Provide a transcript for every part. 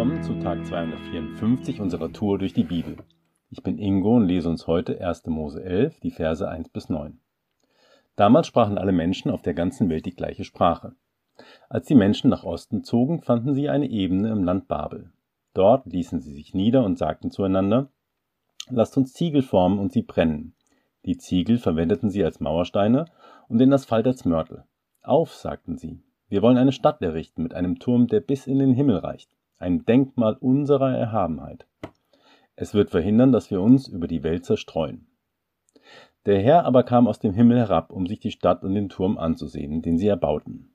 willkommen zu Tag 254 unserer Tour durch die Bibel. Ich bin Ingo und lese uns heute 1. Mose 11, die Verse 1 bis 9. Damals sprachen alle Menschen auf der ganzen Welt die gleiche Sprache. Als die Menschen nach Osten zogen, fanden sie eine Ebene im Land Babel. Dort ließen sie sich nieder und sagten zueinander, Lasst uns Ziegel formen und sie brennen. Die Ziegel verwendeten sie als Mauersteine und den Asphalt als Mörtel. Auf, sagten sie, wir wollen eine Stadt errichten mit einem Turm, der bis in den Himmel reicht, ein Denkmal unserer Erhabenheit. Es wird verhindern, dass wir uns über die Welt zerstreuen. Der Herr aber kam aus dem Himmel herab, um sich die Stadt und den Turm anzusehen, den sie erbauten.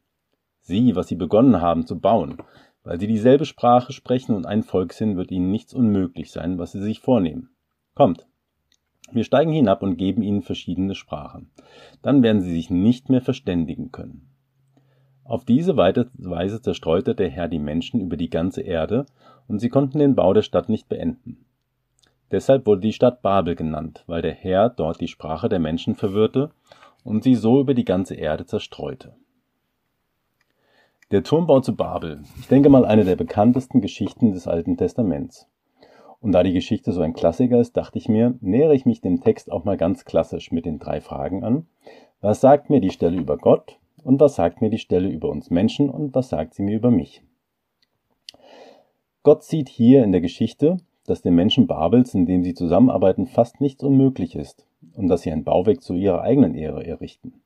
Sieh, was sie begonnen haben zu bauen. Weil sie dieselbe Sprache sprechen und ein Volk sind, wird ihnen nichts unmöglich sein, was sie sich vornehmen. Kommt, wir steigen hinab und geben ihnen verschiedene Sprachen. Dann werden sie sich nicht mehr verständigen können. Auf diese Weise zerstreute der Herr die Menschen über die ganze Erde, und sie konnten den Bau der Stadt nicht beenden. Deshalb wurde die Stadt Babel genannt, weil der Herr dort die Sprache der Menschen verwirrte und sie so über die ganze Erde zerstreute. Der Turmbau zu Babel. Ich denke mal eine der bekanntesten Geschichten des Alten Testaments. Und da die Geschichte so ein Klassiker ist, dachte ich mir, nähere ich mich dem Text auch mal ganz klassisch mit den drei Fragen an. Was sagt mir die Stelle über Gott? Und was sagt mir die Stelle über uns Menschen und was sagt sie mir über mich? Gott sieht hier in der Geschichte, dass den Menschen Babels, in dem sie zusammenarbeiten, fast nichts unmöglich ist und dass sie ein Bauwerk zu ihrer eigenen Ehre errichten.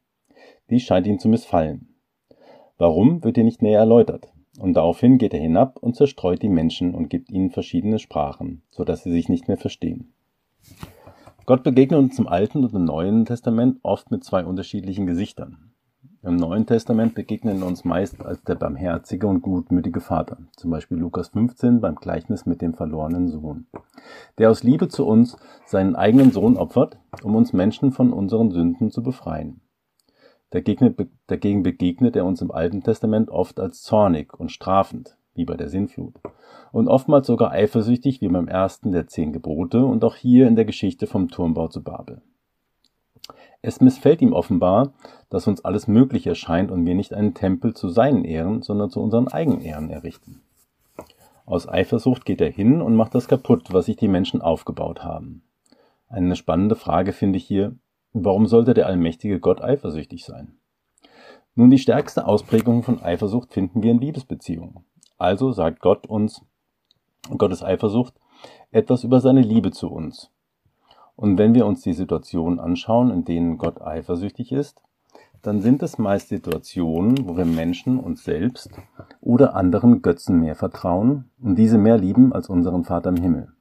Dies scheint ihm zu missfallen. Warum wird hier nicht näher erläutert? Und daraufhin geht er hinab und zerstreut die Menschen und gibt ihnen verschiedene Sprachen, so dass sie sich nicht mehr verstehen. Gott begegnet uns im Alten und im Neuen Testament oft mit zwei unterschiedlichen Gesichtern. Im Neuen Testament begegnen uns meist als der barmherzige und gutmütige Vater, zum Beispiel Lukas 15 beim Gleichnis mit dem verlorenen Sohn, der aus Liebe zu uns seinen eigenen Sohn opfert, um uns Menschen von unseren Sünden zu befreien. Dagegen begegnet er uns im Alten Testament oft als zornig und strafend, wie bei der Sinnflut, und oftmals sogar eifersüchtig, wie beim ersten der zehn Gebote und auch hier in der Geschichte vom Turmbau zu Babel. Es missfällt ihm offenbar, dass uns alles möglich erscheint und wir nicht einen Tempel zu seinen Ehren, sondern zu unseren eigenen Ehren errichten. Aus Eifersucht geht er hin und macht das kaputt, was sich die Menschen aufgebaut haben. Eine spannende Frage finde ich hier, warum sollte der allmächtige Gott eifersüchtig sein? Nun, die stärkste Ausprägung von Eifersucht finden wir in Liebesbeziehungen. Also sagt Gott uns, Gottes Eifersucht, etwas über seine Liebe zu uns. Und wenn wir uns die Situationen anschauen, in denen Gott eifersüchtig ist, dann sind es meist Situationen, wo wir Menschen uns selbst oder anderen Götzen mehr vertrauen und diese mehr lieben als unseren Vater im Himmel.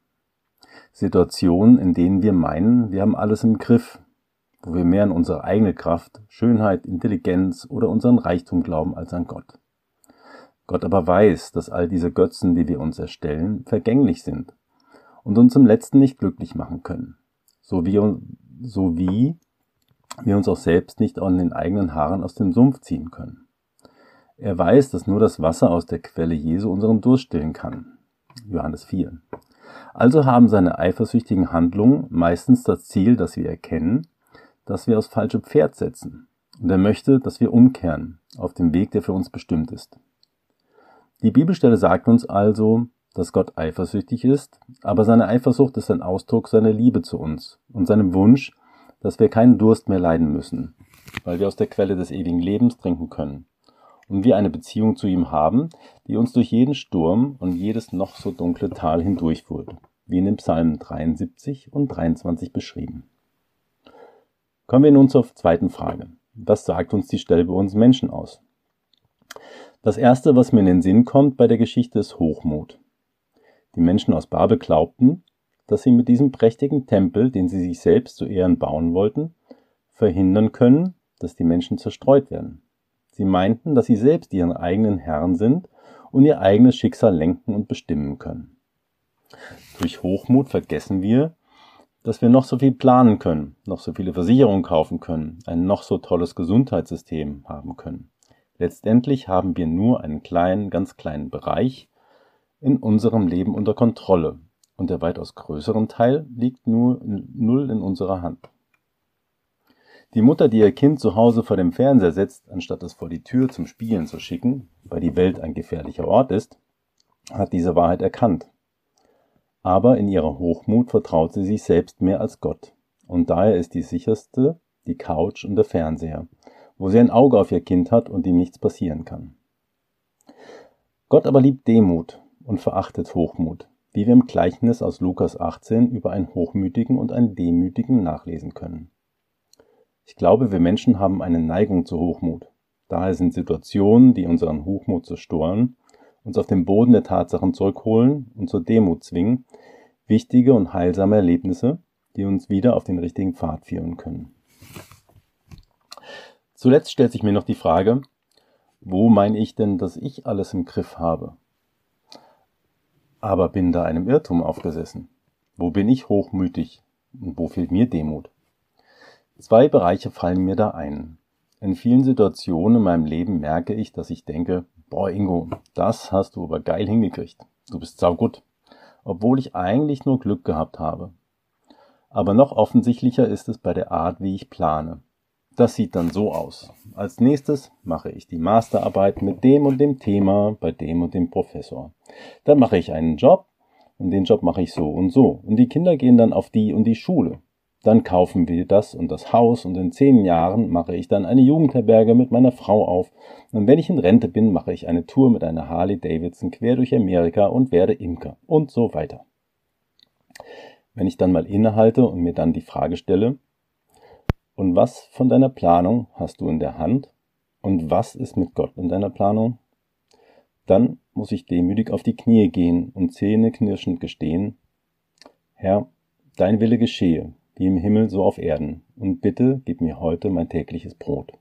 Situationen, in denen wir meinen, wir haben alles im Griff, wo wir mehr an unsere eigene Kraft, Schönheit, Intelligenz oder unseren Reichtum glauben als an Gott. Gott aber weiß, dass all diese Götzen, die wir uns erstellen, vergänglich sind und uns im letzten nicht glücklich machen können so wie, so wie wir uns auch selbst nicht an den eigenen Haaren aus dem Sumpf ziehen können. Er weiß, dass nur das Wasser aus der Quelle Jesu unseren Durst stillen kann. Johannes 4. Also haben seine eifersüchtigen Handlungen meistens das Ziel, dass wir erkennen, dass wir aufs falsche Pferd setzen. Und er möchte, dass wir umkehren auf dem Weg, der für uns bestimmt ist. Die Bibelstelle sagt uns also, dass Gott eifersüchtig ist, aber seine Eifersucht ist ein Ausdruck seiner Liebe zu uns und seinem Wunsch, dass wir keinen Durst mehr leiden müssen, weil wir aus der Quelle des ewigen Lebens trinken können und wir eine Beziehung zu ihm haben, die uns durch jeden Sturm und jedes noch so dunkle Tal hindurchführt, wie in den Psalmen 73 und 23 beschrieben. Kommen wir nun zur zweiten Frage. Was sagt uns die Stelle bei uns Menschen aus? Das erste, was mir in den Sinn kommt bei der Geschichte, ist Hochmut. Die Menschen aus Babel glaubten, dass sie mit diesem prächtigen Tempel, den sie sich selbst zu Ehren bauen wollten, verhindern können, dass die Menschen zerstreut werden. Sie meinten, dass sie selbst ihren eigenen Herren sind und ihr eigenes Schicksal lenken und bestimmen können. Durch Hochmut vergessen wir, dass wir noch so viel planen können, noch so viele Versicherungen kaufen können, ein noch so tolles Gesundheitssystem haben können. Letztendlich haben wir nur einen kleinen, ganz kleinen Bereich in unserem Leben unter Kontrolle und der weitaus größere Teil liegt nur null in unserer Hand. Die Mutter, die ihr Kind zu Hause vor dem Fernseher setzt, anstatt es vor die Tür zum Spielen zu schicken, weil die Welt ein gefährlicher Ort ist, hat diese Wahrheit erkannt. Aber in ihrer Hochmut vertraut sie sich selbst mehr als Gott. Und daher ist die sicherste die Couch und der Fernseher, wo sie ein Auge auf ihr Kind hat und ihm nichts passieren kann. Gott aber liebt Demut und verachtet Hochmut, wie wir im Gleichnis aus Lukas 18 über einen Hochmütigen und einen Demütigen nachlesen können. Ich glaube, wir Menschen haben eine Neigung zu Hochmut. Daher sind Situationen, die unseren Hochmut zerstören, uns auf den Boden der Tatsachen zurückholen und zur Demut zwingen, wichtige und heilsame Erlebnisse, die uns wieder auf den richtigen Pfad führen können. Zuletzt stellt sich mir noch die Frage, wo meine ich denn, dass ich alles im Griff habe? Aber bin da einem Irrtum aufgesessen? Wo bin ich hochmütig und wo fehlt mir Demut? Zwei Bereiche fallen mir da ein. In vielen Situationen in meinem Leben merke ich, dass ich denke, boah Ingo, das hast du aber geil hingekriegt. Du bist saugut. Obwohl ich eigentlich nur Glück gehabt habe. Aber noch offensichtlicher ist es bei der Art, wie ich plane. Das sieht dann so aus. Als nächstes mache ich die Masterarbeit mit dem und dem Thema bei dem und dem Professor. Dann mache ich einen Job und den Job mache ich so und so. Und die Kinder gehen dann auf die und die Schule. Dann kaufen wir das und das Haus und in zehn Jahren mache ich dann eine Jugendherberge mit meiner Frau auf. Und wenn ich in Rente bin, mache ich eine Tour mit einer Harley Davidson quer durch Amerika und werde Imker und so weiter. Wenn ich dann mal innehalte und mir dann die Frage stelle, und was von deiner Planung hast du in der Hand? Und was ist mit Gott in deiner Planung? Dann muss ich demütig auf die Knie gehen und zähneknirschend gestehen, Herr, dein Wille geschehe, wie im Himmel so auf Erden, und bitte gib mir heute mein tägliches Brot.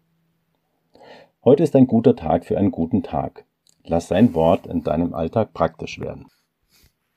Heute ist ein guter Tag für einen guten Tag. Lass sein Wort in deinem Alltag praktisch werden.